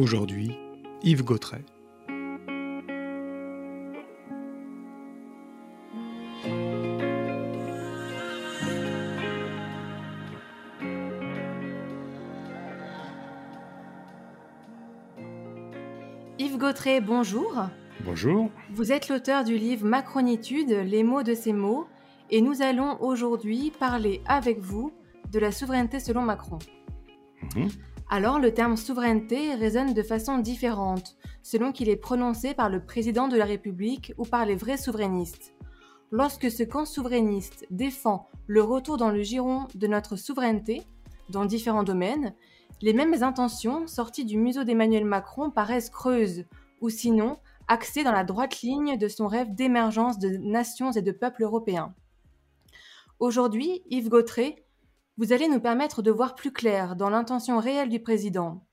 Aujourd'hui, Yves Gautret. Yves Gautret, bonjour. Bonjour. Vous êtes l'auteur du livre Macronitude, les mots de ces mots, et nous allons aujourd'hui parler avec vous de la souveraineté selon Macron. Mhm. Alors le terme souveraineté résonne de façon différente selon qu'il est prononcé par le président de la République ou par les vrais souverainistes. Lorsque ce camp souverainiste défend le retour dans le giron de notre souveraineté, dans différents domaines, les mêmes intentions sorties du museau d'Emmanuel Macron paraissent creuses, ou sinon axées dans la droite ligne de son rêve d'émergence de nations et de peuples européens. Aujourd'hui, Yves Gautret, vous allez nous permettre de voir plus clair dans l'intention réelle du président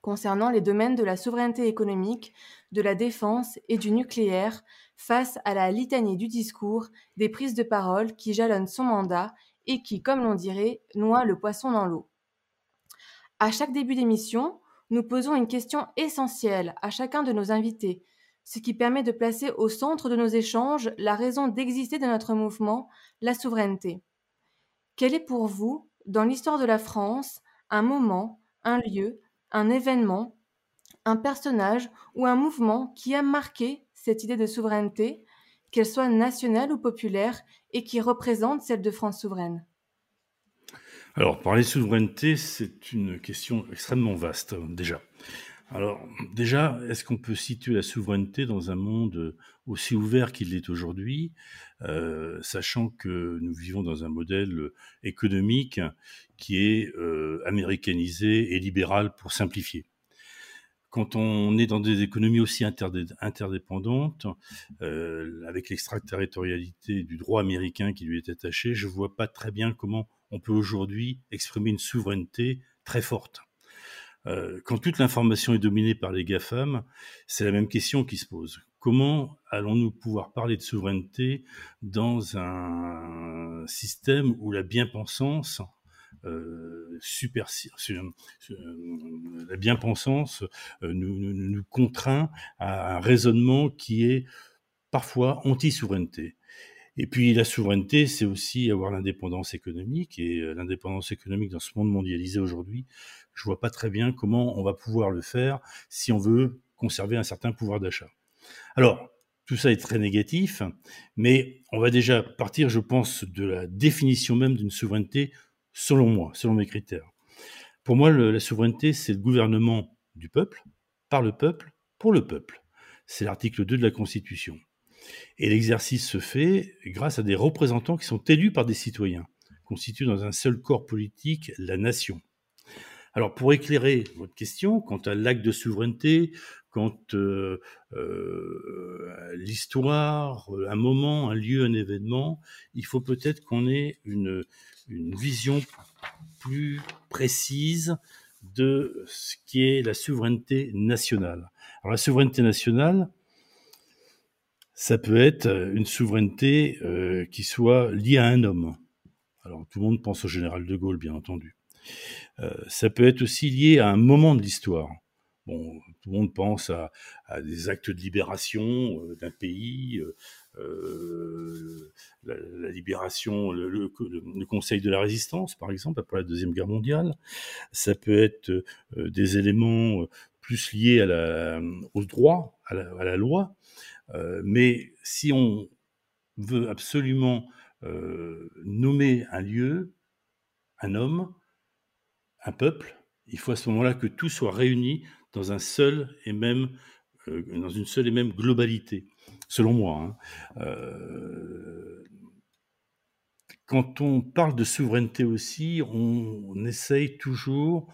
concernant les domaines de la souveraineté économique, de la défense et du nucléaire face à la litanie du discours, des prises de parole qui jalonnent son mandat et qui, comme l'on dirait, noient le poisson dans l'eau. À chaque début d'émission, nous posons une question essentielle à chacun de nos invités, ce qui permet de placer au centre de nos échanges la raison d'exister de notre mouvement, la souveraineté. Quel est pour vous dans l'histoire de la France un moment, un lieu, un événement, un personnage ou un mouvement qui a marqué cette idée de souveraineté, qu'elle soit nationale ou populaire, et qui représente celle de France souveraine Alors, parler souveraineté, c'est une question extrêmement vaste, déjà. Alors, déjà, est-ce qu'on peut situer la souveraineté dans un monde aussi ouvert qu'il l'est aujourd'hui, euh, sachant que nous vivons dans un modèle économique qui est euh, américanisé et libéral pour simplifier? Quand on est dans des économies aussi interdépendantes, euh, avec l'extraterritorialité du droit américain qui lui est attaché, je ne vois pas très bien comment on peut aujourd'hui exprimer une souveraineté très forte. Euh, quand toute l'information est dominée par les GAFAM, c'est la même question qui se pose. Comment allons-nous pouvoir parler de souveraineté dans un système où la bien-pensance euh, euh, la bien-pensance nous, contraint à un raisonnement qui est parfois anti-souveraineté. Et puis la souveraineté, c'est aussi avoir l'indépendance économique. Et l'indépendance économique dans ce monde mondialisé aujourd'hui, je vois pas très bien comment on va pouvoir le faire si on veut conserver un certain pouvoir d'achat. Alors, tout ça est très négatif, mais on va déjà partir, je pense, de la définition même d'une souveraineté, selon moi, selon mes critères. Pour moi, la souveraineté, c'est le gouvernement du peuple, par le peuple, pour le peuple. C'est l'article 2 de la Constitution. Et l'exercice se fait grâce à des représentants qui sont élus par des citoyens, constituent dans un seul corps politique la nation. Alors pour éclairer votre question quant à l'acte de souveraineté, quant euh, euh, à l'histoire, un moment, un lieu, un événement, il faut peut-être qu'on ait une, une vision plus précise de ce qui est la souveraineté nationale. Alors la souveraineté nationale, ça peut être une souveraineté euh, qui soit liée à un homme. Alors tout le monde pense au général de Gaulle, bien entendu. Euh, ça peut être aussi lié à un moment de l'histoire. Bon, tout le monde pense à, des actes de libération euh, d'un pays, euh, la, libération, le, Conseil de la Résistance, par exemple, après la Deuxième Guerre mondiale. Ça peut être des éléments plus liés à la, au droit, à la, loi. Mais si on veut absolument nommer un lieu, un homme, un peuple, il faut à ce moment-là que tout soit réuni dans un seul et même euh, dans une seule et même globalité, selon moi. Hein. Euh, quand on parle de souveraineté aussi, on, essaye toujours,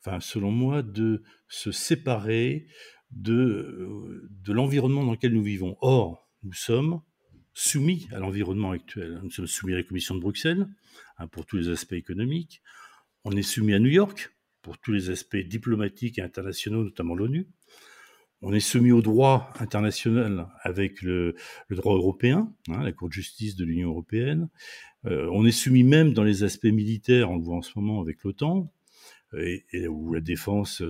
enfin selon moi, de se séparer de, de l'environnement dans lequel nous vivons. Or, nous sommes soumis à l'environnement actuel. Nous sommes soumis à la Commission de Bruxelles hein, pour tous les aspects économiques. On est soumis à New York pour tous les aspects diplomatiques et internationaux, notamment l'ONU. On est soumis au droit international avec le, droit européen, hein, la Cour de justice de l'Union européenne. Euh, on est soumis même dans les aspects militaires, on le voit en ce moment avec l'OTAN, et, ou la défense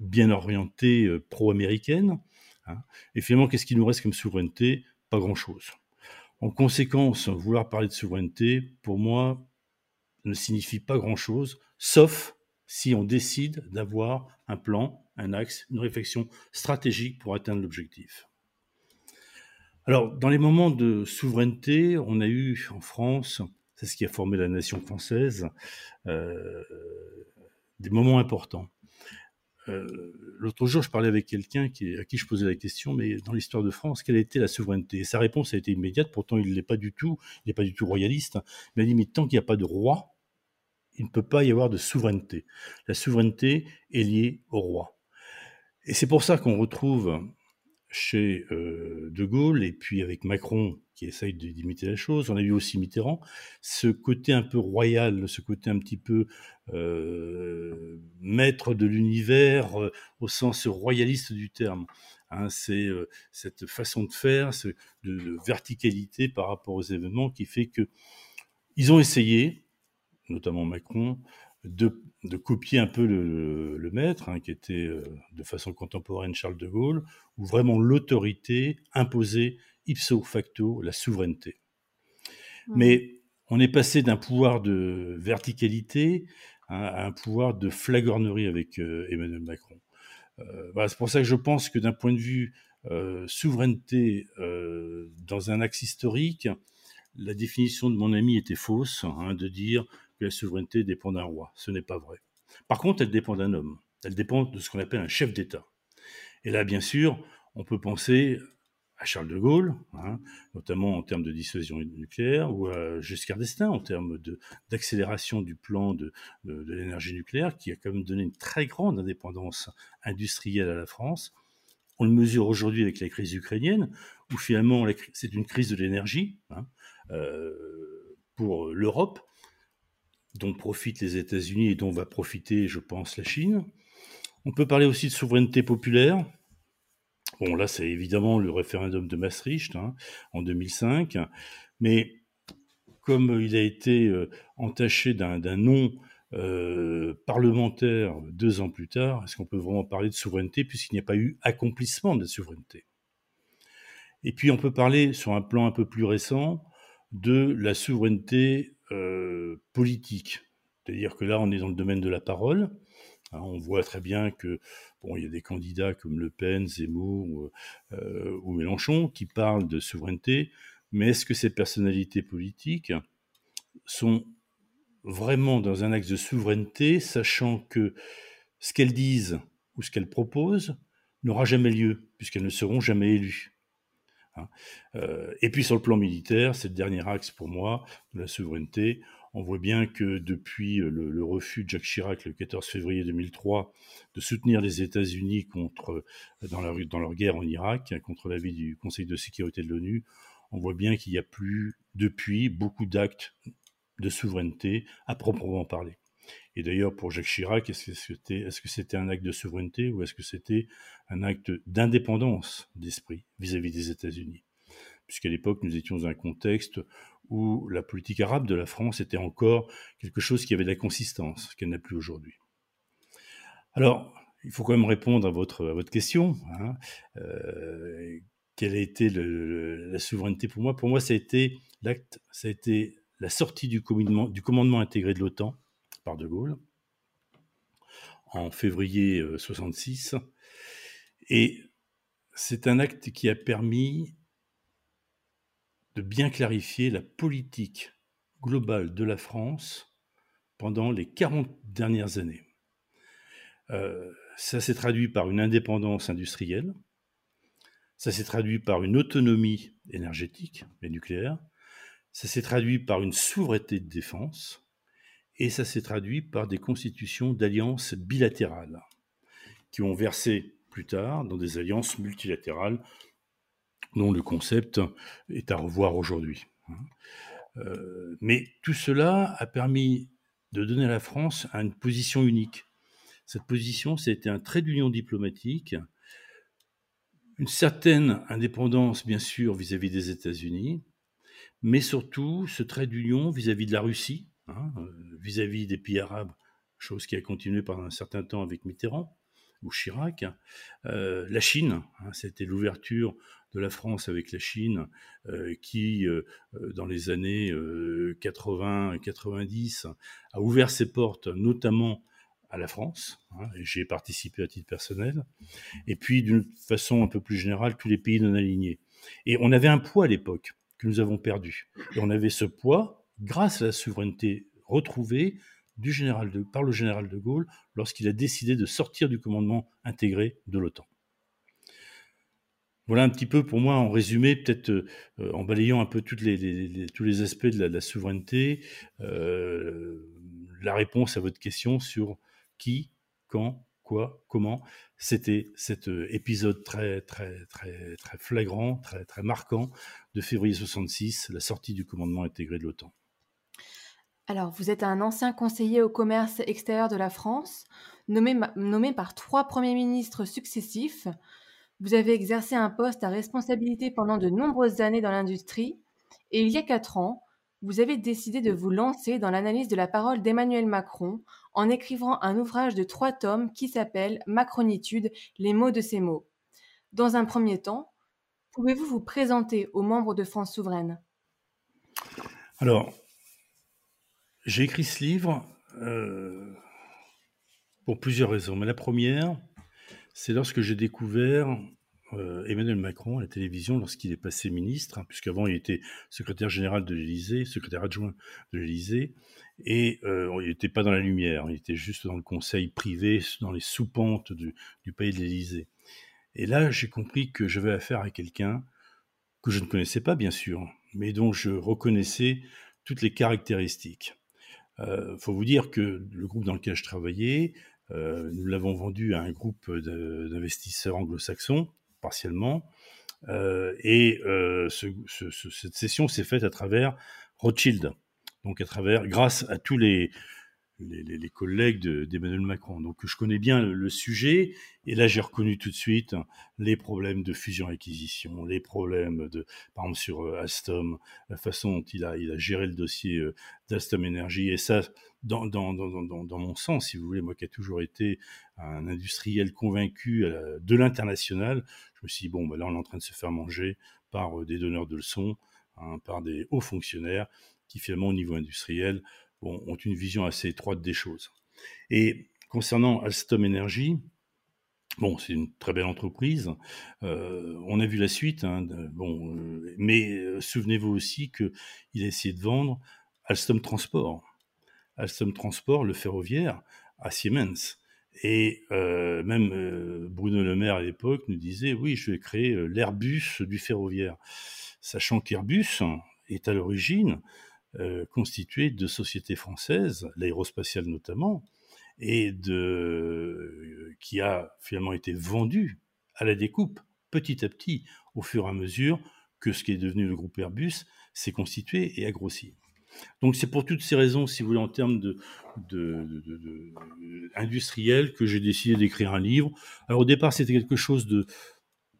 bien orientée pro-américaine. Hein. Et finalement, qu'est-ce qui nous reste comme souveraineté? Pas grand-chose. En conséquence, vouloir parler de souveraineté, pour moi, ne signifie pas grand-chose, sauf si on décide d'avoir un plan, un axe, une réflexion stratégique pour atteindre l'objectif. Alors, dans les moments de souveraineté, on a eu en France, c'est ce qui a formé la nation française, euh, des moments importants. Euh, l'autre jour, je parlais avec quelqu'un à qui je posais la question, mais dans l'histoire de France, quelle a été la souveraineté? Et sa réponse a été immédiate, pourtant il n'est pas du tout, il n'est pas du tout royaliste. Mais il a dit, mais tant qu'il n'y a pas de roi, il ne peut pas y avoir de souveraineté. La souveraineté est liée au roi. Et c'est pour ça qu'on retrouve chez euh, De Gaulle et puis avec Macron qui essaye d'imiter la chose, on a vu aussi Mitterrand, ce côté un peu royal, ce côté un petit peu euh, maître de l'univers euh, au sens royaliste du terme. Hein, c'est cette façon de faire, de, de, verticalité par rapport aux événements qui fait que ils ont essayé, notamment Macron, de, copier un peu le, maître, hein, qui était euh, de façon contemporaine Charles de Gaulle, où vraiment l'autorité imposait ipso facto la souveraineté. Mais on est passé d'un pouvoir de verticalité à un pouvoir de flagornerie avec euh, Emmanuel Macron. Euh, c'est pour ça que je pense que d'un point de vue souveraineté dans un axe historique, la définition de mon ami était fausse, hein, de dire la souveraineté dépend d'un roi. Ce n'est pas vrai. Par contre, elle dépend d'un homme. Elle dépend de ce qu'on appelle un chef d'État. Et là, bien sûr, on peut penser à Charles de Gaulle, hein, notamment en termes de dissuasion nucléaire, ou à Giscard d'Estaing en termes d'accélération du plan de, l'énergie nucléaire, qui a quand même donné une très grande indépendance industrielle à la France. On le mesure aujourd'hui avec la crise ukrainienne, où finalement c'est une crise de l'énergie hein, euh, pour l'Europe, dont profitent les États-Unis et dont va profiter, je pense, la Chine. On peut parler aussi de souveraineté populaire. Bon, là, c'est évidemment le référendum de Maastricht hein, en 2005, mais comme il a été euh, entaché d'un nom euh, parlementaire deux ans plus tard, est-ce qu'on peut vraiment parler de souveraineté puisqu'il n'y a pas eu accomplissement de la souveraineté? Et puis on peut parler sur un plan un peu plus récent de la souveraineté politique. C'est-à-dire que là, on est dans le domaine de la parole. Hein, on voit très bien que bon, il y a des candidats comme Le Pen, Zemmour euh, ou Mélenchon qui parlent de souveraineté, mais est-ce que ces personnalités politiques sont vraiment dans un axe de souveraineté, sachant que ce qu'elles disent ou ce qu'elles proposent n'aura jamais lieu, puisqu'elles ne seront jamais élues? Hein. Euh, et puis sur le plan militaire, c'est le dernier axe pour moi de la souveraineté. On voit bien que depuis le, refus de Jacques Chirac le 14 février 2003 de soutenir les États-Unis contre dans, dans leur guerre en Irak contre l'avis du Conseil de sécurité de l'ONU, on voit bien qu'il n'y a plus depuis beaucoup d'actes de souveraineté à proprement parler. Et d'ailleurs, pour Jacques Chirac, est-ce que c'était un acte de souveraineté ou est-ce que c'était un acte d'indépendance d'esprit vis-à-vis des États-Unis? Puisqu'à l'époque, nous étions dans un contexte où la politique arabe de la France était encore quelque chose qui avait de la consistance, qu'elle n'a plus aujourd'hui. Alors, il faut quand même répondre à votre, question. Hein. Euh, quelle a été la souveraineté pour moi? Pour moi, ça a été l'acte, ça a été la sortie du commandement intégré de l'OTAN, par De Gaulle en février 66. Euh, Et c'est un acte qui a permis de bien clarifier la politique globale de la France pendant les 40 dernières années. Euh, ça s'est traduit par une indépendance industrielle, ça s'est traduit par une autonomie énergétique et nucléaire, ça s'est traduit par une souveraineté de défense, et ça s'est traduit par des constitutions d'alliances bilatérales qui ont versé plus tard dans des alliances multilatérales dont le concept est à revoir aujourd'hui. Hein. Euh, mais tout cela a permis de donner à la France une position unique. Cette position, c'était un trait d'union diplomatique, une certaine indépendance, bien sûr, vis-à-vis des États-Unis, mais surtout ce trait d'union vis-à-vis de la Russie, hein, vis-à-vis des pays arabes, chose qui a continué pendant un certain temps avec Mitterrand ou Chirac. la Chine, hein, c'était l'ouverture de la France avec la Chine, qui, dans les années 80-90, a ouvert ses portes, notamment à la France, hein, j'ai participé à titre personnel, et puis d'une façon un peu plus générale, tous les pays non alignés. Et on avait un poids à l'époque que nous avons perdu. Et on avait ce poids grâce à la souveraineté retrouvée par le général de Gaulle lorsqu'il a décidé de sortir du commandement intégré de l'OTAN. Voilà un petit peu pour moi en résumé, peut-être euh, en balayant un peu tous les aspects de la, souveraineté, euh, la réponse à votre question sur qui, quand, quoi, comment. C'était cet euh, épisode très, très, très, très flagrant, très, très marquant de février 66, la sortie du commandement intégré de l'OTAN. Alors, vous êtes un ancien conseiller au commerce extérieur de la France, nommé, nommé par trois premiers ministres successifs. Vous avez exercé un poste à responsabilité pendant de nombreuses années dans l'industrie, et il y a quatre ans, vous avez décidé de vous lancer dans l'analyse de la parole d'Emmanuel Macron en écrivant un ouvrage de trois tomes qui s'appelle Macronitude, les mots de ces mots. Dans un premier temps, pouvez-vous vous présenter aux membres de France Souveraine? Alors, j'ai écrit ce livre euh, pour plusieurs raisons. Mais la première, c'est lorsque j'ai découvert euh, Emmanuel Macron à la télévision lorsqu'il est passé ministre, hein, puisqu'avant il était secrétaire général de l'Élysée, secrétaire adjoint de l'Élysée, et euh, il n'était pas dans la lumière, il était juste dans le conseil privé, dans les sous-pentes du, pays de l'Élysée. Et là, j'ai compris que j'avais affaire à quelqu'un que je ne connaissais pas, bien sûr, mais dont je reconnaissais toutes les caractéristiques. Il euh, faut vous dire que le groupe dans lequel je travaillais, euh, nous l'avons vendu à un groupe d'investisseurs anglo-saxons, partiellement, et cette session s'est faite à travers Rothschild. Donc à travers, grâce à tous les, les, collègues d'Emmanuel Macron. Donc je connais bien le, sujet, et là j'ai reconnu tout de suite les problèmes de fusion-acquisition, les problèmes de, par exemple sur euh, Alstom, la façon dont il a, il a géré le dossier euh, d'Alstom Energy, et ça, dans, dans, dans, dans, mon sens, si vous voulez, moi qui ai toujours été un industriel convaincu euh, de l'international, je me suis dit, bon, ben là on est en train de se faire manger par des donneurs de leçons, hein, par des hauts fonctionnaires, qui finalement au niveau industriel ont une vision assez étroite des choses. Et concernant Alstom Energy, Bon, c'est une très belle entreprise. Euh, on a vu la suite. Hein, bon, euh, mais euh, souvenez-vous aussi qu'il a essayé de vendre Alstom Transport. Alstom Transport, le ferroviaire, à Siemens. Et même Bruno Le Maire à l'époque nous disait oui, je vais créer l'Airbus du ferroviaire, sachant qu'Airbus est à l'origine constitué de sociétés françaises, l'aérospatiale notamment, et de, qui a finalement été vendu à la découpe petit à petit au fur et à mesure que ce qui est devenu le groupe Airbus s'est constitué et a grossi. Donc c'est pour toutes ces raisons, si vous voulez, en termes de, de, industriels, que j'ai décidé d'écrire un livre. Alors au départ, c'était quelque chose de,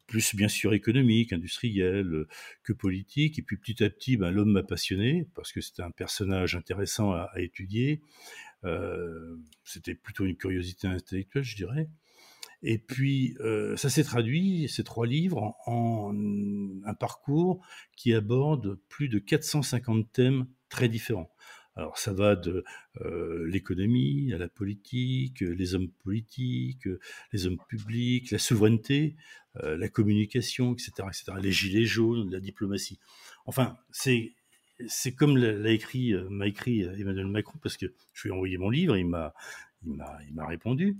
plus bien sûr économique, industriel euh, que politique. Et puis petit à petit, ben, l'homme m'a passionné parce que c'était un personnage intéressant à, étudier. Euh, c'était plutôt une curiosité intellectuelle, je dirais. Et puis, euh, ça s'est traduit, ces trois livres, en, un parcours qui aborde plus de 450 thèmes très différents. Alors ça va de l'économie à la politique, les hommes politiques, les hommes publics, la souveraineté, la communication, etc., etc., les gilets jaunes, la diplomatie. Enfin, c'est c'est comme l'a écrit m'a écrit Emmanuel Macron parce que je lui ai envoyé mon livre, il m'a il m'a répondu.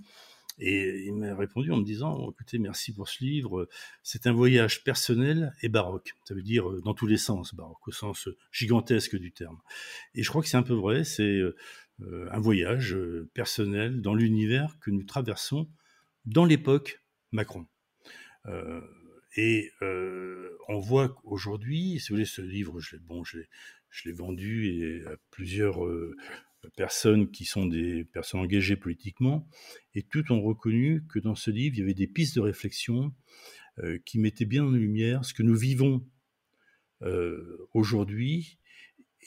Et il m'a répondu en me disant écoutez, merci pour ce livre. C'est un voyage personnel et baroque. Ça veut dire euh, dans tous les sens, baroque, au sens gigantesque du terme. Et je crois que c'est un peu vrai. C'est un voyage personnel dans l'univers que nous traversons dans l'époque Macron. Euh, et euh, on voit qu'aujourd'hui, si vous voulez, ce livre, je l'ai bon, vendu à plusieurs euh, personnes qui sont des personnes engagées politiquement, et toutes ont reconnu que dans ce livre, il y avait des pistes de réflexion qui mettaient bien en lumière ce que nous vivons aujourd'hui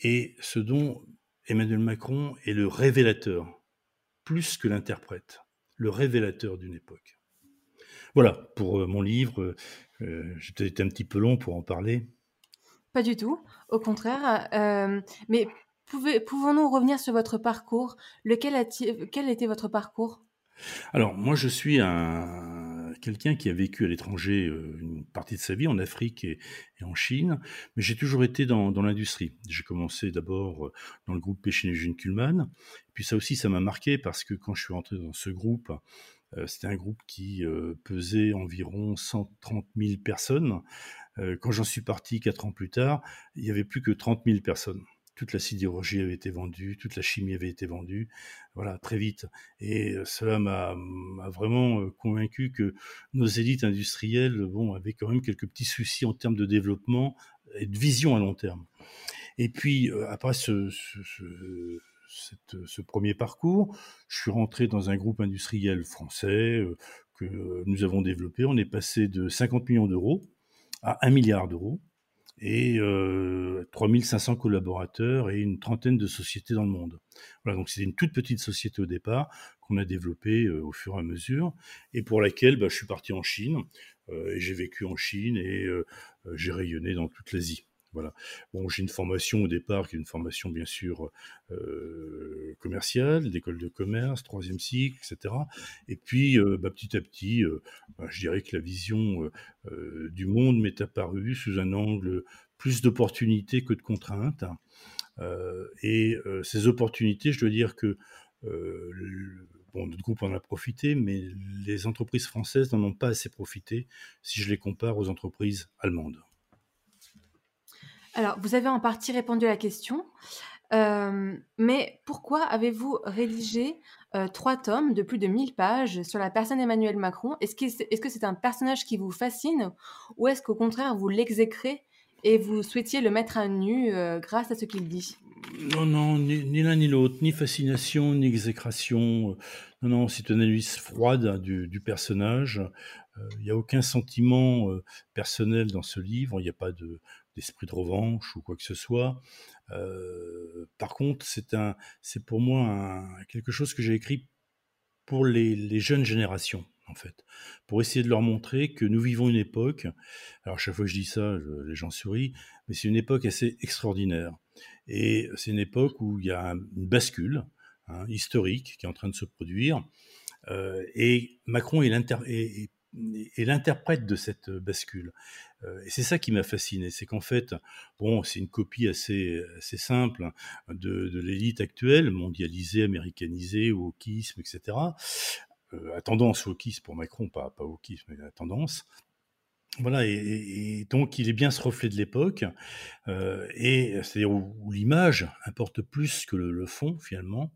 et ce dont Emmanuel Macron est le révélateur, plus que l'interprète, le révélateur d'une époque. Voilà, pour mon livre, j'ai peut-être été un petit peu long pour en parler. Pas du tout, au contraire. mais pouvons-nous revenir sur votre parcours? Lequel Quel était votre parcours? Alors, moi, je suis un, quelqu'un qui a vécu à l'étranger euh, une partie de sa vie, en Afrique et, en Chine, mais j'ai toujours été dans, l'industrie. J'ai commencé d'abord euh, dans le groupe Péchinégine Kuhlmann, puis ça aussi, ça m'a marqué parce que quand je suis rentré dans ce groupe, euh, c'était un groupe qui pesait environ 130 000 personnes. quand j'en suis parti quatre ans plus tard, il n'y avait plus que 30 000 personnes toute la sidérurgie avait été vendue, toute la chimie avait été vendue, voilà, très vite. Et euh, cela m'a vraiment euh, convaincu que nos élites industrielles, bon, avaient quand même quelques petits soucis en termes de développement et de vision à long terme. Et puis, euh, après ce, ce, premier parcours, je suis rentré dans un groupe industriel français que nous avons développé. On est passé de 50 millions d'euros à 1 milliard d'euros et euh, 3500 collaborateurs et une trentaine de sociétés dans le monde. Voilà, donc c'était une toute petite société au départ qu'on a développée euh, au fur et à mesure et pour laquelle bah, je suis parti en Chine euh, et j'ai vécu en Chine et euh, j'ai rayonné dans toute l'Asie. Bon, j'ai une formation au départ qui est une formation bien sûr euh, commerciale, d'école de commerce, troisième cycle, etc. Et puis euh, bah, petit à petit, euh, bah, je dirais que la vision du monde m'est apparue sous un angle plus d'opportunités que de contraintes. et ces opportunités, je dois dire que bon, notre groupe en a profité, mais les entreprises françaises n'en ont pas assez profité si je les compare aux entreprises allemandes. Alors, vous avez en partie répondu à la question, euh, mais pourquoi avez-vous rédigé euh, trois tomes de plus de 1000 pages sur la personne Emmanuel Macron? Est-ce que c'est un personnage qui vous fascine ou est-ce qu'au contraire vous l'exécrez et vous souhaitiez le mettre à nu euh, grâce à ce qu'il dit? Non, non, ni, l'un ni l'autre, ni fascination, ni exécration. Non, non, c'est une analyse froide du, personnage. Il n'y a aucun sentiment personnel dans ce livre, il n'y a pas de, d'esprit de revanche ou quoi que ce soit. Euh, par contre, c'est un, c'est pour moi quelque chose que j'ai écrit pour les, jeunes générations, en fait, pour essayer de leur montrer que nous vivons une époque. Alors chaque fois que je dis ça, les gens sourient, mais c'est une époque assez extraordinaire. Et c'est une époque où il y a une bascule hein, historique qui est en train de se produire. Euh, et Macron est, l'interprète de cette bascule. Euh, et c'est ça qui m'a fasciné, c'est qu'en fait, bon, c'est une copie assez, simple de, l'élite actuelle, mondialisée, américanisée, wokisme, etc. Euh, à tendance wokisme pour Macron, pas, pas wokisme, mais à tendance. Voilà, et, donc il est bien ce reflet de l'époque, euh, et c'est-à-dire où, l'image importe plus que le, fond finalement.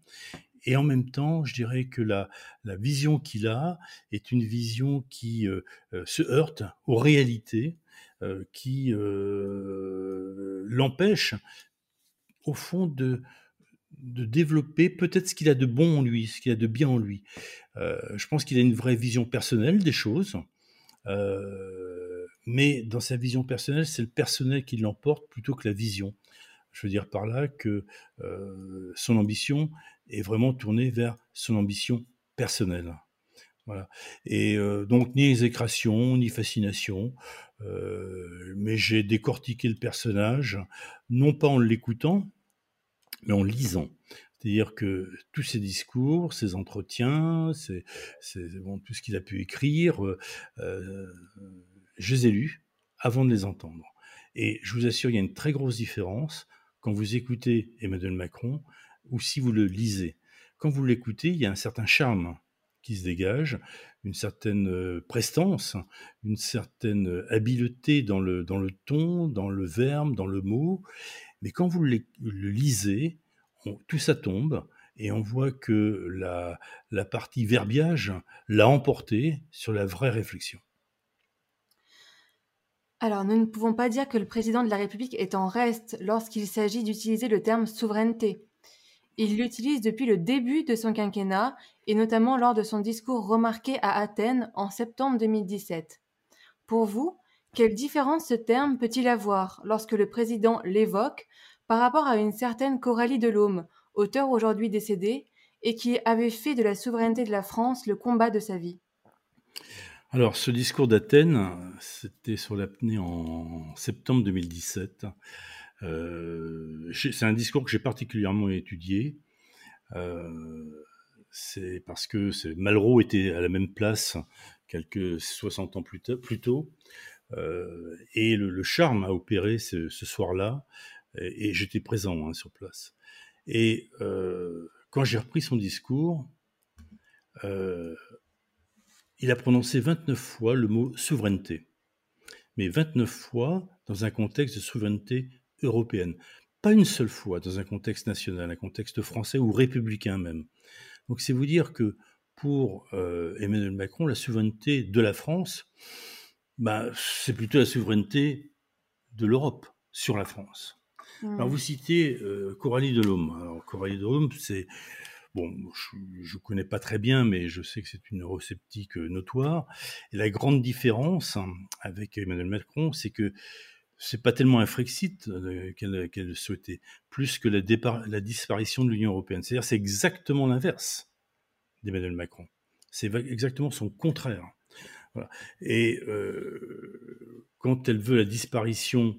Et en même temps, je dirais que la, vision qu'il a est une vision qui euh, euh, se heurte aux réalités, euh, qui l'empêche, au fond, de, de développer peut-être ce qu'il a de bon en lui, ce qu'il a de bien en lui. Je pense qu'il a une vraie vision personnelle des choses, mais dans sa vision personnelle, c'est le personnel qui l'emporte plutôt que la vision. Je veux dire par là que son ambition est vraiment tournée vers son ambition personnelle. Voilà. Et donc ni exécration, ni fascination, euh, mais j'ai décortiqué le personnage, non pas en l'écoutant, mais en lisant. C'est-à-dire que tous ses discours, ses entretiens, tout ce qu'il a pu écrire, euh, euh, je les ai lus avant de les entendre. Et je vous assure, il y a une très grosse différence quand vous écoutez Emmanuel Macron ou si vous le lisez. Quand vous l'écoutez, il y a un certain charme qui se dégage, une certaine euh, prestance, une certaine habileté dans le, dans le ton, dans le verbe, dans le mot. Mais quand vous le, lisez, tout ça tombe et on voit que la, la partie verbiage l'a emporté sur la vraie réflexion. Alors, nous ne pouvons pas dire que le président de la République est en reste lorsqu'il s'agit d'utiliser le terme souveraineté. Il l'utilise depuis le début de son quinquennat et notamment lors de son discours remarqué à Athènes en septembre 2017. Pour vous, quelle différence ce terme peut-il avoir lorsque le président l'évoque par rapport à une certaine Coralie Delhomme, auteur aujourd'hui décédé, et qui avait fait de la souveraineté de la France le combat de sa vie? Alors, ce discours d'Athènes, c'était sur l'apnée en septembre 2017. Euh, c'est un discours que j'ai particulièrement étudié. Euh, c'est parce que Malraux était à la même place quelques 60 ans plus, tôt. Euh, et le, charme a opéré ce, soir-là, et, j'étais présent hein, sur place. Et quand j'ai repris son discours, il a prononcé 29 fois le mot souveraineté, mais 29 fois dans un contexte de souveraineté européenne. Pas une seule fois dans un contexte national, un contexte français ou républicain même. Donc c'est vous dire que pour euh, Emmanuel Macron, la souveraineté de la France, bah, c'est plutôt la souveraineté de l'Europe sur la France. Alors vous citez euh, Coralie Delhomme. Alors Coralie Delhomme, c'est Bon, je ne connais pas très bien, mais je sais que c'est une eurosceptique euh, notoire. Et la grande différence hein, avec Emmanuel Macron, c'est que c'est pas tellement un Frexit euh, qu'elle souhaitait, plus que la, disparition de l'Union européenne. C'est-à-dire, c'est exactement l'inverse d'Emmanuel Macron. C'est exactement son contraire. Et euh, quand elle veut la disparition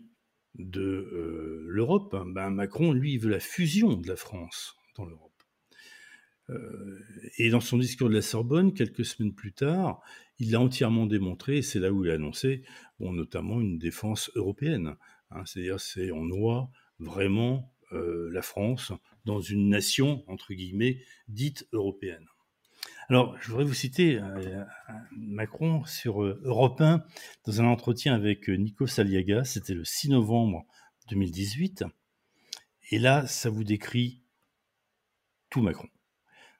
de l'Europe, ben Macron, lui, veut la fusion de la France dans l'Europe. Euh, et dans son discours de la Sorbonne, quelques semaines plus tard, il l'a entièrement démontré, c'est là où il a annoncé bon, notamment une défense européenne. Hein, C'est-à-dire, c'est on noie vraiment euh, la France dans une nation, entre guillemets, dite européenne. Alors, je voudrais vous citer euh, Macron sur Europe 1 dans un entretien avec Nico Saliaga, c'était le 6 novembre 2018. Et là, ça vous décrit tout Macron.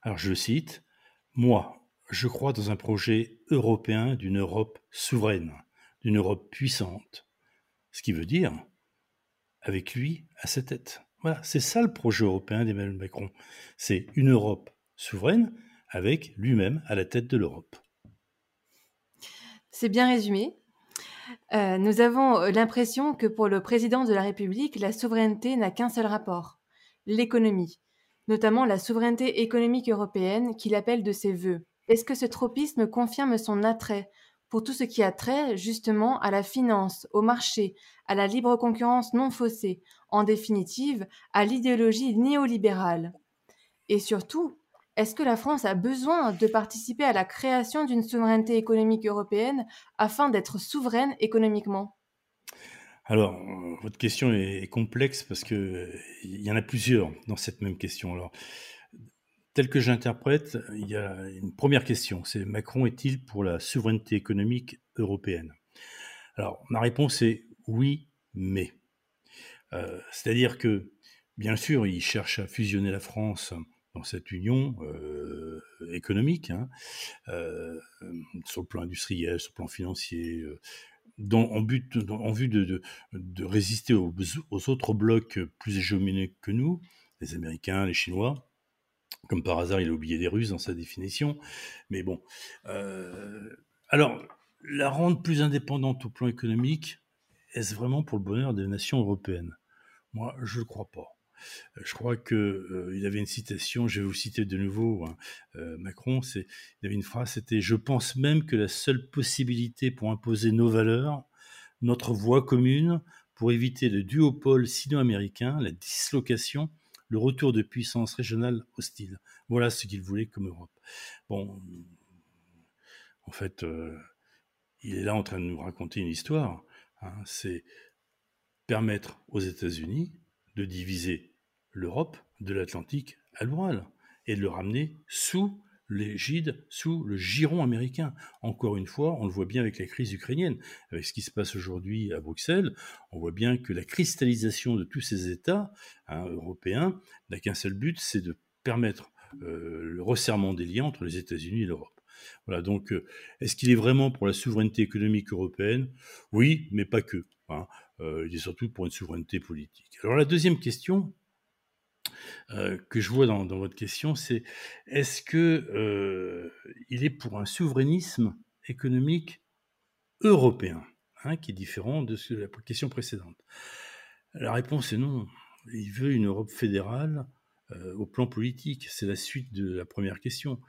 Alors je cite, Moi, je crois dans un projet européen d'une Europe souveraine, d'une Europe puissante. Ce qui veut dire, avec lui à sa tête. Voilà, c'est ça le projet européen d'Emmanuel Macron. C'est une Europe souveraine avec lui-même à la tête de l'Europe. C'est bien résumé. Euh, nous avons euh, l'impression que pour le président de la République, la souveraineté n'a qu'un seul rapport, l'économie notamment la souveraineté économique européenne qu'il appelle de ses vœux. Est-ce que ce tropisme confirme son attrait pour tout ce qui a trait justement à la finance, au marché, à la libre concurrence non faussée, en définitive à l'idéologie néolibérale? Et surtout, est-ce que la France a besoin de participer à la création d'une souveraineté économique européenne afin d'être souveraine économiquement? Alors, euh, votre question est complexe parce que il y en a plusieurs dans cette même question. Alors, tel que j'interprète, il y a une première question, c'est Macron est-il pour la souveraineté économique européenne? Alors, ma réponse est oui, mais. Euh, c'est-à-dire que, bien sûr, il cherche à fusionner la France dans cette union euh, économique, hein, sur le plan industriel, sur le plan financier, en, but, en vue de, résister aux, autres blocs plus hégémoniques que nous, les Américains, les Chinois. Comme par hasard, il a oublié les Russes dans sa définition. Mais bon. Euh, alors, la rendre plus indépendante au plan économique, est-ce vraiment pour le bonheur des nations européennes? Moi, je ne crois pas. Je crois qu'il euh, avait une citation, je vais vous citer de nouveau hein, euh, Macron, c'est, il avait une phrase, c'était Je pense même que la seule possibilité pour imposer nos valeurs, notre voie commune, pour éviter le duopole sino-américain, la dislocation, le retour de puissance régionale hostile. Voilà ce qu'il voulait comme Europe. Bon, en fait, euh, il est là en train de nous raconter une histoire. Hein, c'est permettre aux États-Unis de diviser l'Europe de l'Atlantique à l'Oural et de le ramener sous l'égide, sous le giron américain. Encore une fois, on le voit bien avec la crise ukrainienne, avec ce qui se passe aujourd'hui à Bruxelles, on voit bien que la cristallisation de tous ces États hein, européens n'a qu'un seul but, c'est de permettre euh, le resserrement des liens entre les États-Unis et l'Europe. Voilà, donc euh, est-ce qu'il est vraiment pour la souveraineté économique européenne? Oui, mais pas que. Hein. Euh, il est surtout pour une souveraineté politique. Alors la deuxième question, euh, que je vois dans, votre question, c'est est-ce que euh, il est pour un souverainisme économique européen, hein, qui est différent de la question précédente? La réponse est non. Il veut une Europe fédérale euh, au plan politique. C'est la suite de la première question.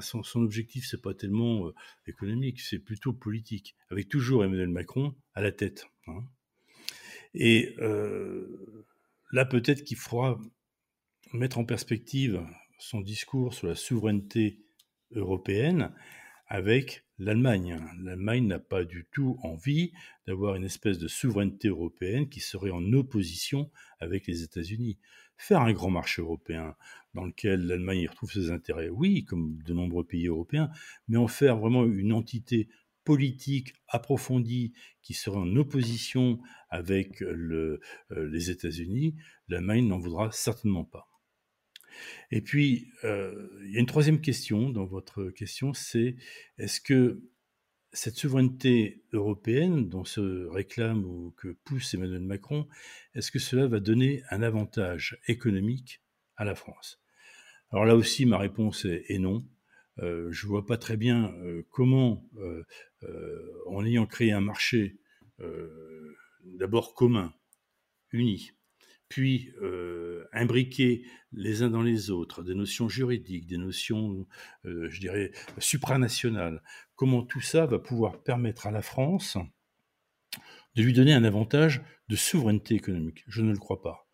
Son, son, objectif, c'est pas tellement économique, c'est plutôt politique, avec toujours Emmanuel Macron à la tête. Hein. Et là, peut-être qu'il faudra mettre en perspective son discours sur la souveraineté européenne avec l'Allemagne. L'Allemagne n'a pas du tout envie d'avoir une espèce de souveraineté européenne qui serait en opposition avec les États-Unis. Faire un grand marché européen dans lequel l'Allemagne retrouve ses intérêts, oui, comme de nombreux pays européens, mais en faire vraiment une entité politique approfondie qui serait en opposition avec le, euh, les États-Unis, l'Allemagne n'en voudra certainement pas. Et puis, euh, il y a une troisième question dans votre question, c'est est-ce que cette souveraineté européenne dont se réclame ou que pousse Emmanuel Macron, est-ce que cela va donner un avantage économique à la France? Alors là aussi, ma réponse est, non. Je ne vois pas très bien comment, en ayant créé un marché d'abord commun, uni, puis imbriquer les uns dans les autres des notions juridiques, des notions, je dirais, supranationales, comment tout ça va pouvoir permettre à la France de lui donner un avantage de souveraineté économique? Je ne le crois pas.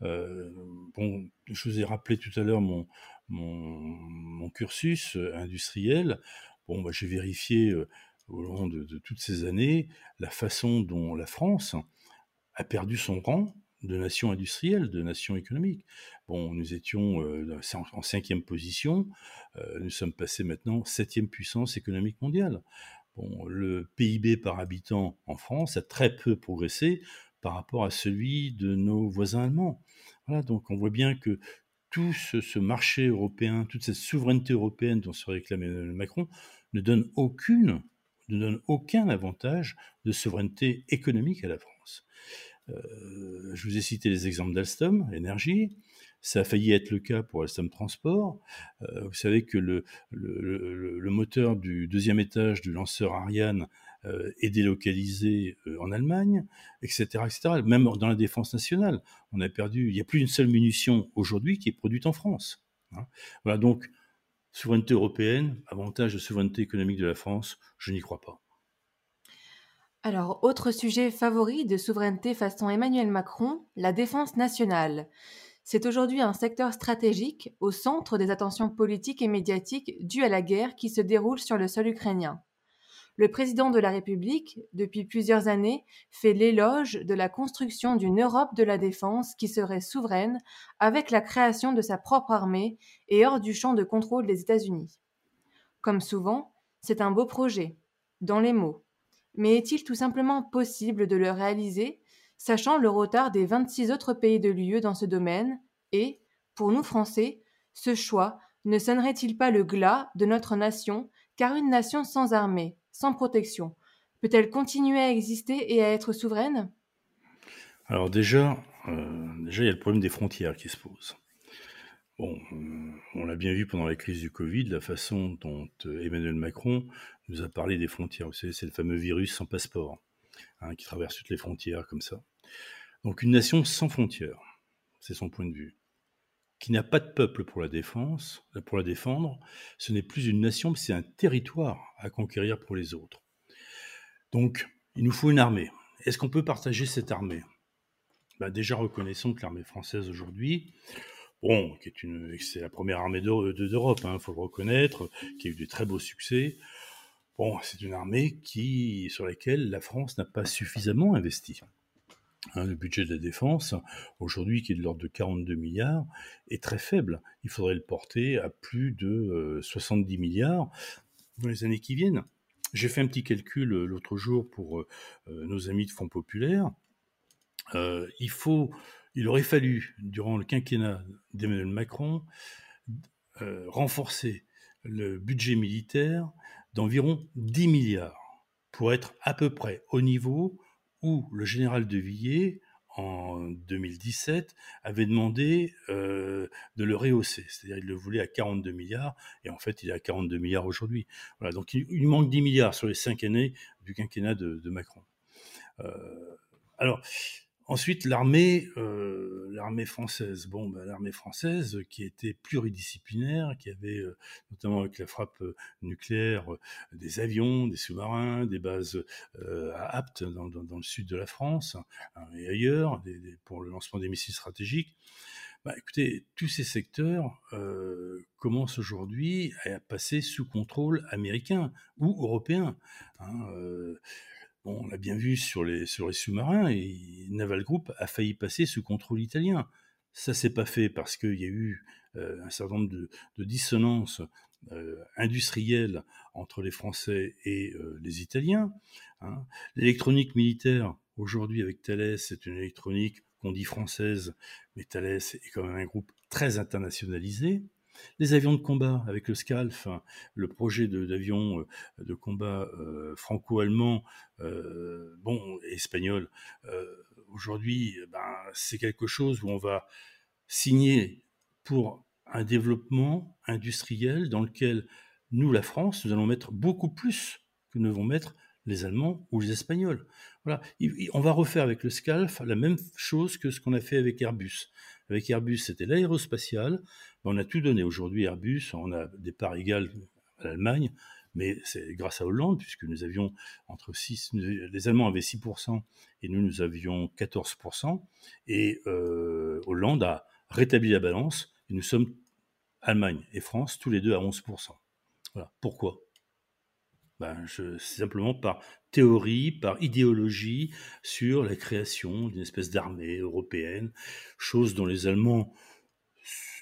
Bon, je vous ai rappelé tout à l'heure mon, mon, cursus industriel. Bon, bah, j'ai vérifié au long de, toutes ces années la façon dont la France a perdu son rang de nation industrielle, de nation économique. Bon, nous étions euh, en cinquième position, euh, nous sommes passés maintenant septième puissance économique mondiale. Bon, le PIB par habitant en France a très peu progressé par rapport à celui de nos voisins allemands. Voilà, donc on voit bien que tout ce, marché européen, toute cette souveraineté européenne dont se réclame Emmanuel Macron ne donne aucun avantage de souveraineté économique à la France. Euh, je vous ai cité les exemples d'Alstom, énergie. Ça a failli être le cas pour Alstom Transport. Euh, vous savez que le, moteur du deuxième étage du lanceur Ariane est délocalisé en Allemagne, etc., etc. Même dans la défense nationale, on a perdu. Il n'y a plus une seule munition aujourd'hui qui est produite en France. Hein. Voilà donc souveraineté européenne, avantage de souveraineté économique de la France, je n'y crois pas. Alors, autre sujet favori de souveraineté façon Emmanuel Macron, la défense nationale. C'est aujourd'hui un secteur stratégique au centre des attentions politiques et médiatiques dues à la guerre qui se déroule sur le sol ukrainien. Le président de la République, depuis plusieurs années, fait l'éloge de la construction d'une Europe de la défense qui serait souveraine avec la création de sa propre armée et hors du champ de contrôle des États-Unis. Comme souvent, c'est un beau projet, dans les mots mais est-il tout simplement possible de le réaliser, sachant le retard des 26 autres pays de l'UE dans ce domaine? Et, pour nous Français, ce choix ne sonnerait-il pas le glas de notre nation, car une nation sans armée, sans protection, peut-elle continuer à exister et à être souveraine? Alors déjà, euh, déjà, il y a le problème des frontières qui se pose. Bon, on l'a bien vu pendant la crise du Covid, la façon dont euh, Emmanuel Macron nous a parlé des frontières. Vous savez, c'est le fameux virus sans passeport, hein, qui traverse toutes les frontières comme ça. Donc une nation sans frontières, c'est son point de vue, qui n'a pas de peuple pour la défense, pour la défendre, ce n'est plus une nation, mais c'est un territoire à conquérir pour les autres. Donc, il nous faut une armée. Est-ce qu'on peut partager cette armée? Bah, Déjà, reconnaissons que l'armée française aujourd'hui, bon, qui est une, c'est la première armée d'Europe, il hein, faut le reconnaître, qui a eu de très beaux succès. Bon, c'est une armée qui, sur laquelle la France n'a pas suffisamment investi. Hein, le budget de la défense, aujourd'hui, qui est de l'ordre de 42 milliards, est très faible. Il faudrait le porter à plus de 70 euh, milliards dans les années qui viennent. J'ai fait un petit calcul euh, l'autre jour pour euh, nos amis de Fonds populaires. il faut il aurait fallu, durant le quinquennat d'Emmanuel Macron, renforcer le budget militaire d'environ 10 milliards pour être à peu près au niveau où le général de Villiers, en 2017, avait demandé euh, de le rehausser. C'est-à-dire qu'il le voulait à 42 milliards, et en fait, il est à 42 milliards aujourd'hui. Voilà, donc il, il, manque 10 milliards sur les cinq années du quinquennat de, Macron. Euh, alors, Ensuite, l'armée, euh, l'armée française. Bon, ben, l'armée française qui était pluridisciplinaire, qui avait notamment avec la frappe nucléaire des avions, des sous-marins, des bases aptes dans, le sud de la France hein, et ailleurs pour le lancement des missiles stratégiques. Bah, écoutez, tous ces secteurs commencent aujourd'hui à passer sous contrôle américain ou européen. Hein, on l'a bien vu sur les, sous-marins, Naval Group a failli passer sous contrôle italien. Ça s'est pas fait parce qu'il y a eu euh, un certain nombre de, dissonances euh, industrielles entre les Français et euh, les Italiens. Hein. L'électronique militaire, aujourd'hui avec Thales, c'est une électronique qu'on dit française, mais Thales est quand même un groupe très internationalisé. Les avions de combat avec le SCALF, le projet d'avion de, combat franco-allemand, bon, espagnol, aujourd'hui, ben, c'est quelque chose où on va signer pour un développement industriel dans lequel nous, la France, nous allons mettre beaucoup plus que ne vont mettre les Allemands ou les Espagnols. Voilà. On va refaire avec le SCALF la même chose que ce qu'on a fait avec Airbus. Avec Airbus, c'était l'aérospatial. On a tout donné. Aujourd'hui, Airbus, on a des parts égales à l'Allemagne, mais c'est grâce à Hollande, puisque nous avions entre 6, les Allemands avaient 6% et nous, nous avions 14%. Et euh, Hollande a rétabli la balance et nous sommes Allemagne et France tous les deux à 11%. Voilà. Pourquoi? Ben, simplement par théorie, par idéologie sur la création d'une espèce d'armée européenne, chose dont les Allemands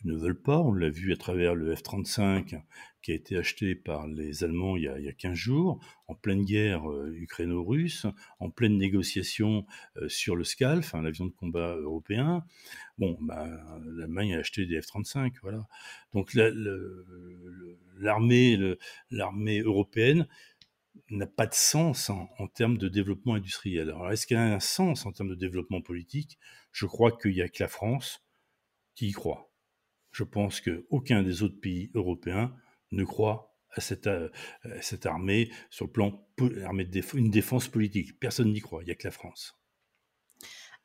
ne veulent pas. On l'a vu à travers le F-35 qui a été acheté par les Allemands il y a, il 15 jours, en pleine guerre euh, ukraino-russe, en pleine négociation euh, sur le SCALF, l'avion de combat européen. Bon, ben, l'Allemagne a acheté des F-35, voilà. Donc l'armée l'armée européenne n'a pas de sens en, termes de développement industriel. Alors, est-ce qu'elle a un sens en termes de développement politique? Je crois qu'il n'y a que la France qui y croit. Je pense qu'aucun des autres pays européens ne croit à cette, euh, armée sur le plan armée une défense politique. Personne n'y croit, il n'y a que la France.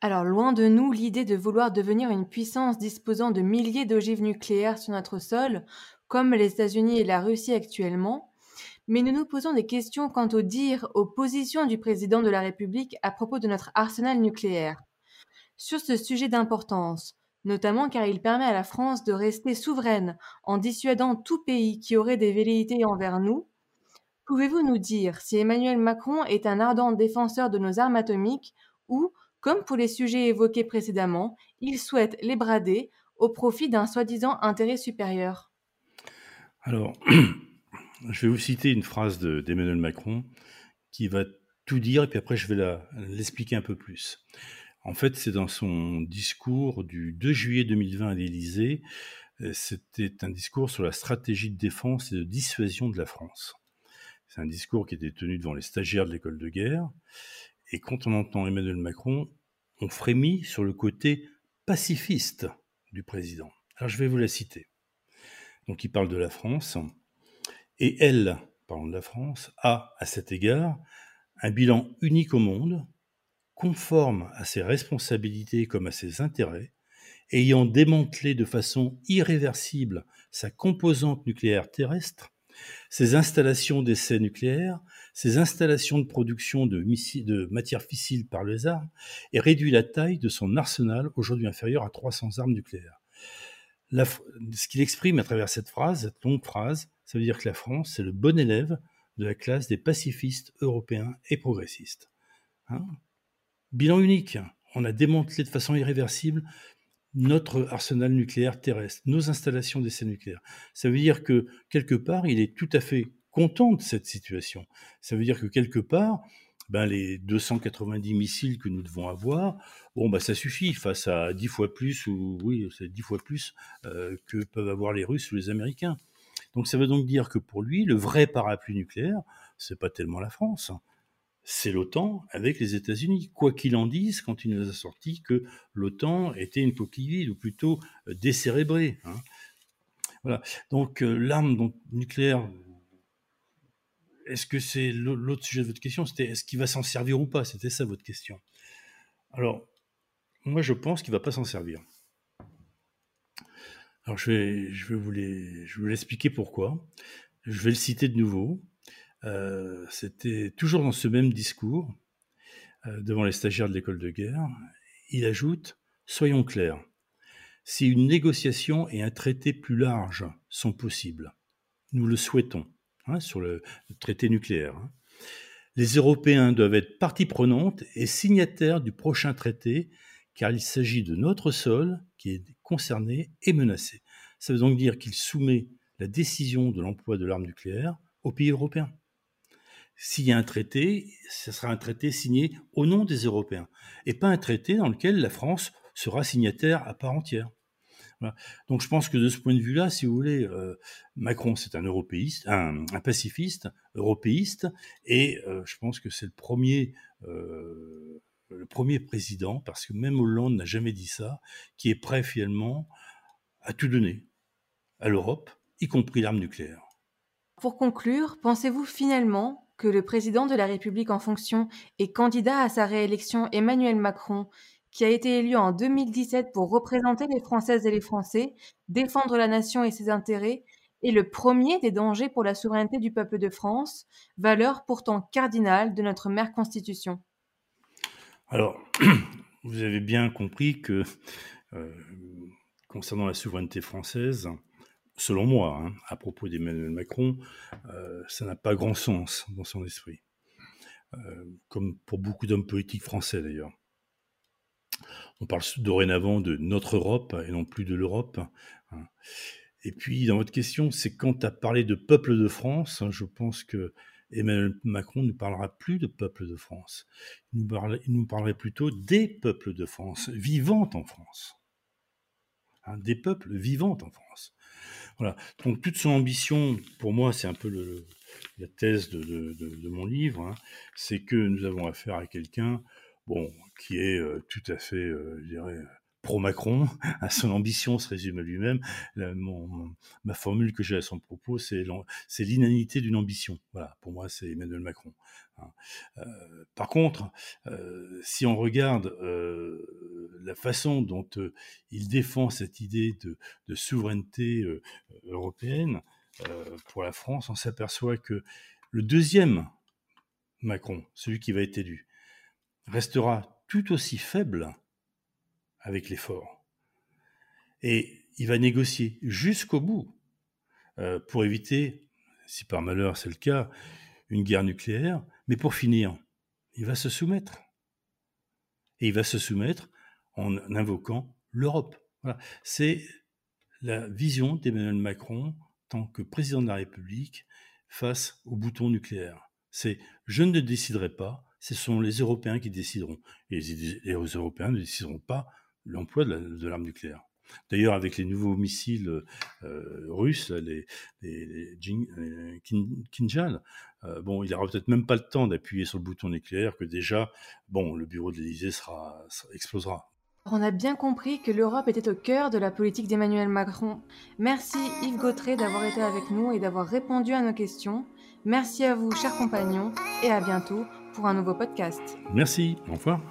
Alors, loin de nous l'idée de vouloir devenir une puissance disposant de milliers d'ogives nucléaires sur notre sol, comme les États-Unis et la Russie actuellement, mais nous nous posons des questions quant aux dires, aux positions du président de la République à propos de notre arsenal nucléaire. Sur ce sujet d'importance, notamment car il permet à la France de rester souveraine en dissuadant tout pays qui aurait des velléités envers nous, pouvez-vous nous dire si Emmanuel Macron est un ardent défenseur de nos armes atomiques ou, comme pour les sujets évoqués précédemment, il souhaite les brader au profit d'un soi-disant intérêt supérieur? Alors, je vais vous citer une phrase d'Emmanuel Macron qui va tout dire, et puis après je vais l'expliquer un peu plus. En fait, c'est dans son discours du 2 juillet 2020 à l'Élysée. Euh, c'était un discours sur la stratégie de défense et de dissuasion de la France. C'est un discours qui était tenu devant les stagiaires de l'école de guerre. Et quand on entend Emmanuel Macron, on frémit sur le côté pacifiste du président. Alors je vais vous la citer. Donc il parle de la France. Et elle, parlons de la France, a, à cet égard, un bilan unique au monde, conforme à ses responsabilités comme à ses intérêts, ayant démantelé de façon irréversible sa composante nucléaire terrestre, ses installations d'essais nucléaires, ses installations de production de, matières fissiles par les armes, et réduit la taille de son arsenal, aujourd'hui inférieur à 300 armes nucléaires. ce qu'il exprime à travers cette phrase, cette longue phrase, ça veut dire que la France, c'est le bon élève de la classe des pacifistes européens et progressistes. Hein Bilan unique, on a démantelé de façon irréversible notre arsenal nucléaire terrestre, nos installations d'essais nucléaires. Ça veut dire que quelque part, il est tout à fait content de cette situation. Ça veut dire que quelque part, ben, les 290 missiles que nous devons avoir, bon, ben, ça suffit face à 10 fois plus, ou oui, c'est 10 fois plus euh, que peuvent avoir les Russes ou les Américains. Donc ça veut donc dire que pour lui, le vrai parapluie nucléaire, c'est pas tellement la France. C'est l'OTAN avec les États-Unis. Quoi qu'il en dise, quand il nous a sorti que l'OTAN était une coquille vide, ou plutôt euh, décérébrée. Hein. Donc euh, l'arme nucléaire, est-ce que c'est l'autre sujet de votre question? C'était est-ce qu'il va s'en servir ou pas? C'était ça votre question. Alors, moi je pense qu'il ne va pas s'en servir. Alors je vais, je vais vous l'expliquer pourquoi. Je vais le citer de nouveau. Euh, c'était toujours dans ce même discours euh, devant les stagiaires de l'école de guerre. Il ajoute Soyons clairs, si une négociation et un traité plus large sont possibles, nous le souhaitons, hein, sur le, traité nucléaire, hein, les Européens doivent être partie prenante et signataires du prochain traité, car il s'agit de notre sol qui est concerné et menacé. Ça veut donc dire qu'il soumet la décision de l'emploi de l'arme nucléaire aux pays européens. S'il y a un traité, ce sera un traité signé au nom des Européens, et pas un traité dans lequel la France sera signataire à part entière. Donc je pense que de ce point de vue-là, si vous voulez, euh, Macron c'est un européiste, un, pacifiste, européiste, et euh, je pense que c'est le premier, euh, le premier président, parce que même Hollande n'a jamais dit ça, qui est prêt finalement à tout donner à l'Europe, y compris l'arme nucléaire. Pour conclure, pensez-vous finalement que le président de la République en fonction et candidat à sa réélection Emmanuel Macron qui a été élu en 2017 pour représenter les Françaises et les Français, défendre la nation et ses intérêts, est le premier des dangers pour la souveraineté du peuple de France, valeur pourtant cardinale de notre mère Constitution. Alors, vous avez bien compris que, euh, concernant la souveraineté française, selon moi, hein, à propos d'Emmanuel Macron, euh, ça n'a pas grand sens dans son esprit, euh, comme pour beaucoup d'hommes politiques français d'ailleurs. On parle dorénavant de notre Europe et non plus de l'Europe. Hein. Et puis, dans votre question, c'est quand as parlé de peuple de France, je pense que Emmanuel Macron ne parlera plus de peuple de France. Il nous, parlerait plutôt des peuples de France, vivant en France. Hein, des peuples vivants en France. Voilà. Donc, toute son ambition, pour moi, c'est un peu la thèse de, mon livre, hein, c'est que nous avons affaire à quelqu'un bon, qui est euh, tout à fait, euh, je dirais, pro-Macron, à son ambition se résume à lui-même. ma formule que j'ai à son propos, c'est l'inanité d'une ambition. Voilà, pour moi, c'est Emmanuel Macron. Hein. Euh, par contre, si on regarde la façon dont il défend cette idée de souveraineté européenne pour la France, on s'aperçoit que le deuxième Macron, celui qui va être élu, restera tout aussi faible avec l'effort. Et il va négocier jusqu'au bout euh, pour éviter, si par malheur c'est le cas, une guerre nucléaire, mais pour finir, il va se soumettre. Et il va se soumettre en invoquant l'Europe. C'est la vision d'Emmanuel Macron tant que président de la République face au bouton nucléaire. C'est je ne déciderai pas, ce sont les Européens qui décideront. Et les, Européens ne décideront pas l'emploi de l'arme nucléaire. D'ailleurs, avec les nouveaux missiles euh, russes, les, les, Kinjal, euh, bon, il n'aura peut-être même pas le temps d'appuyer sur le bouton nucléaire que déjà, bon, le bureau de l'Élysée sera, explosera. On a bien compris que l'Europe était au cœur de la politique d'Emmanuel Macron. Merci Yves Gautret d'avoir été avec nous et d'avoir répondu à nos questions. Merci à vous, chers compagnons, et à bientôt pour un nouveau podcast. Merci, au revoir.